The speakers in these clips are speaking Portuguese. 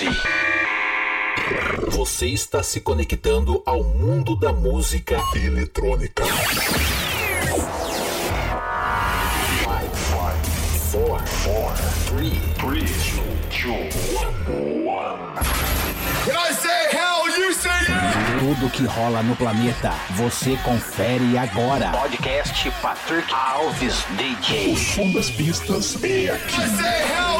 Preparem-se. Você está se conectando ao mundo da música eletrônica. 5, 4, 3, 3, 2, 1. When I say hell, you say yeah! Tudo que rola no planeta, você confere agora. Podcast Patrick Alves DJ. O som das pistas é aqui. I say hell!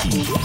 Thank you.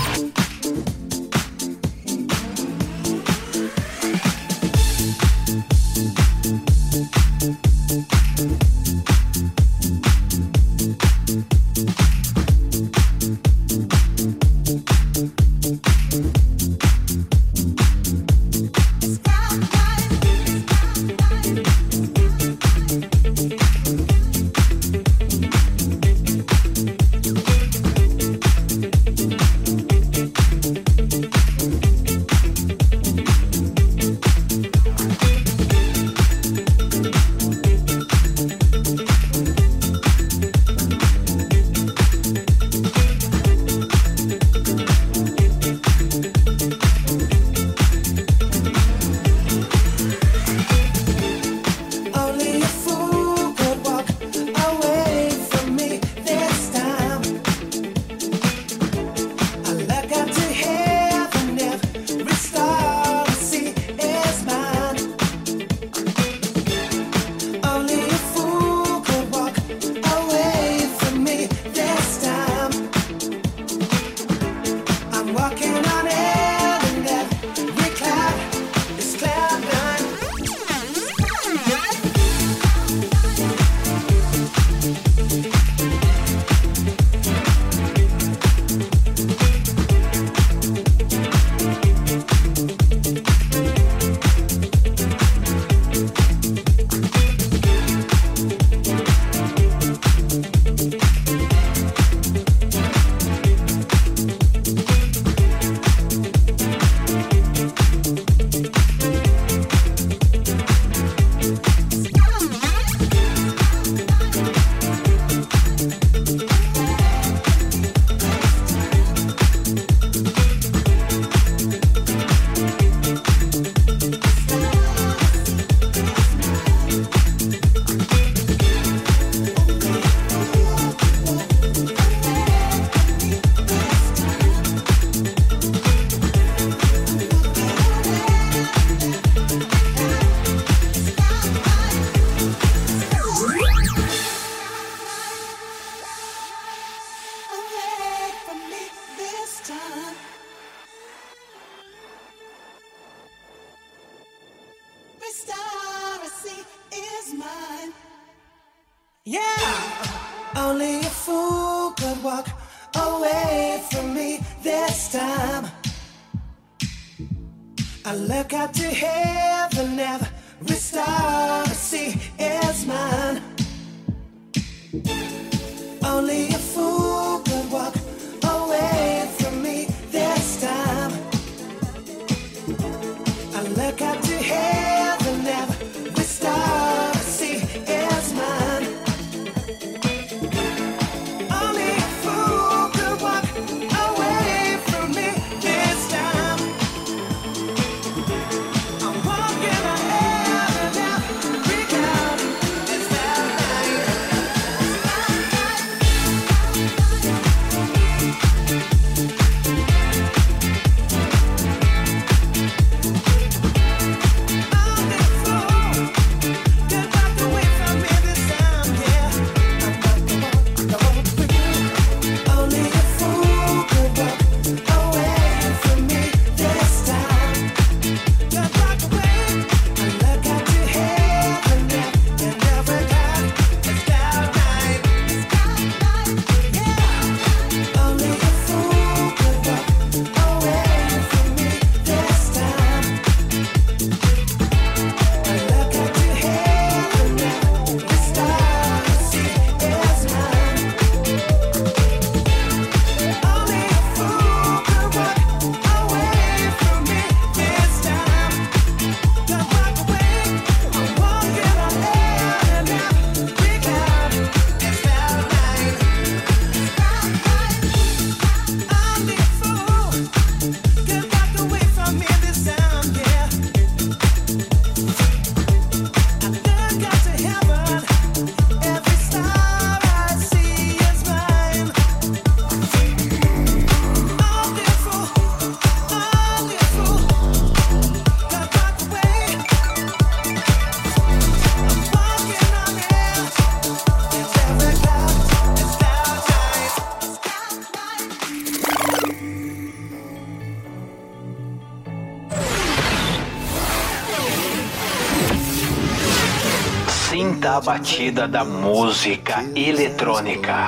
Da batida da música eletrônica.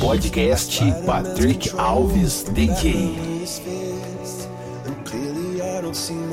Podcast Patrick Alves DJ.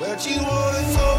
that you want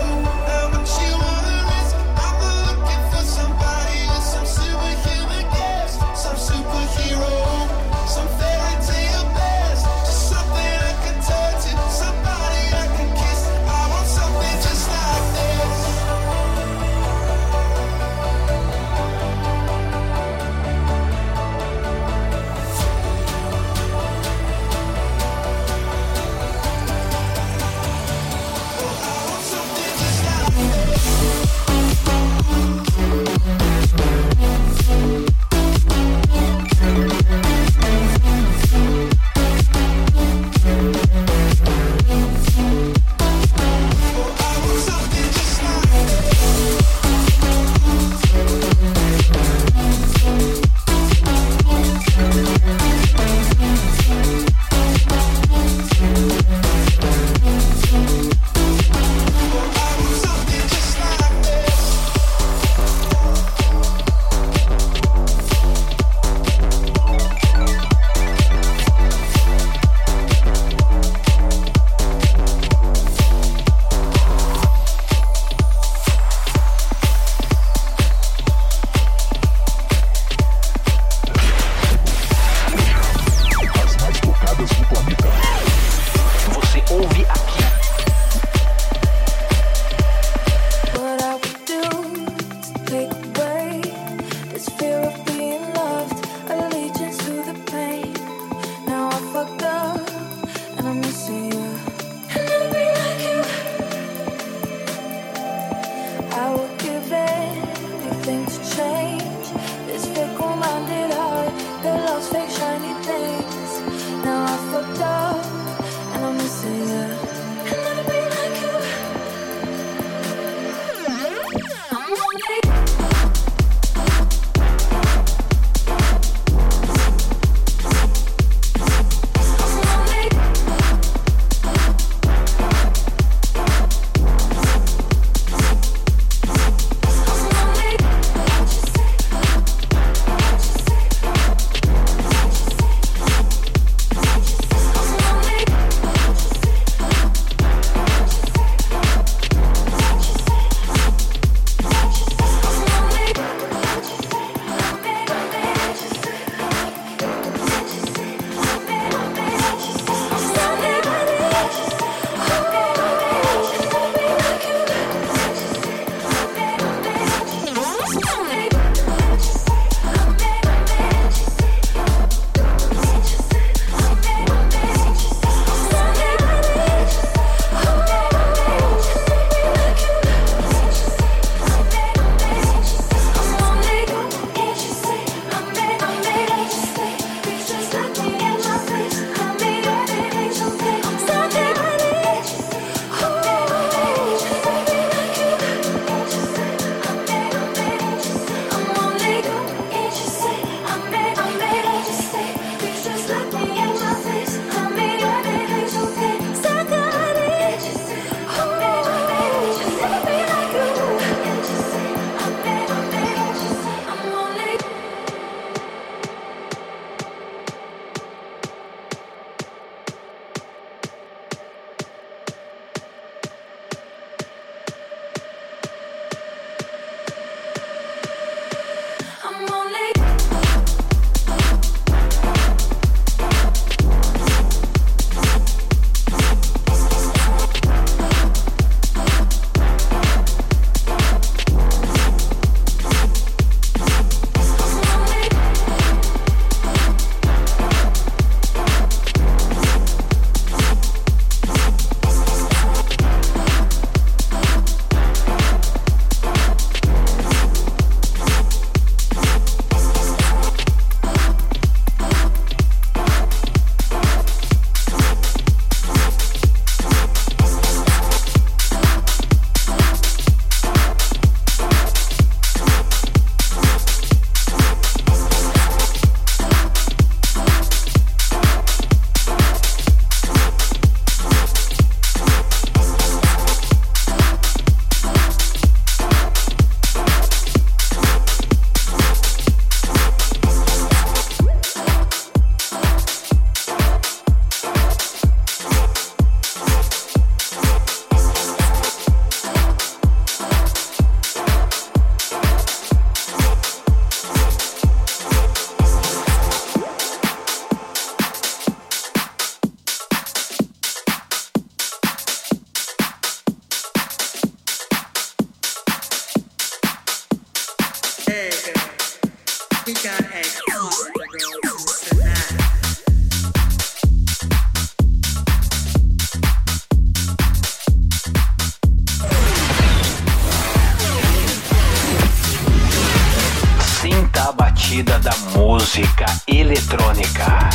eletrônica.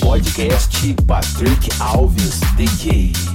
Podcast Patrick Alves DJ.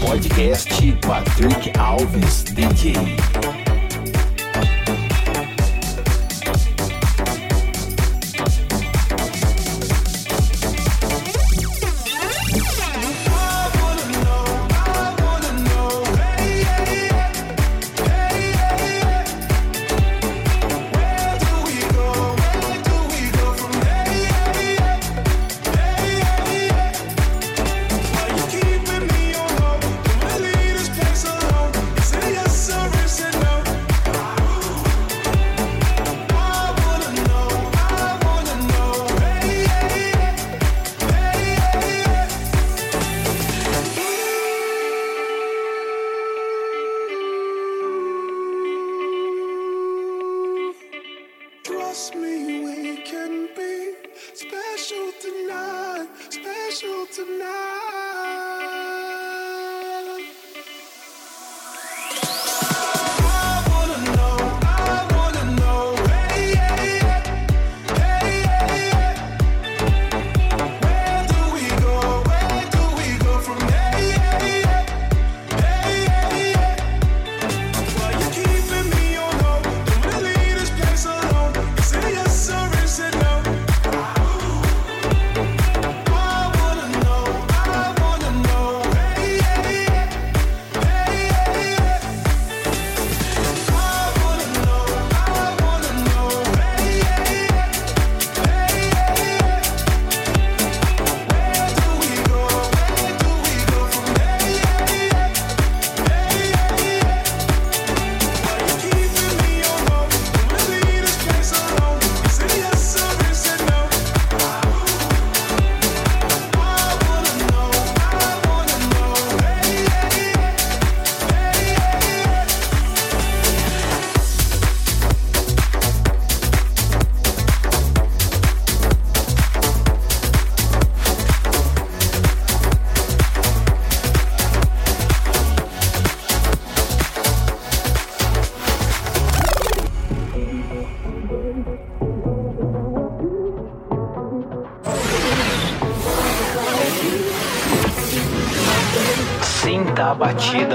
Podcast Patrick Alves DJ.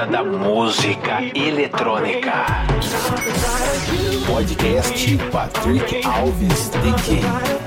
Da música eletrônica. Podcast Patrick Alves. Você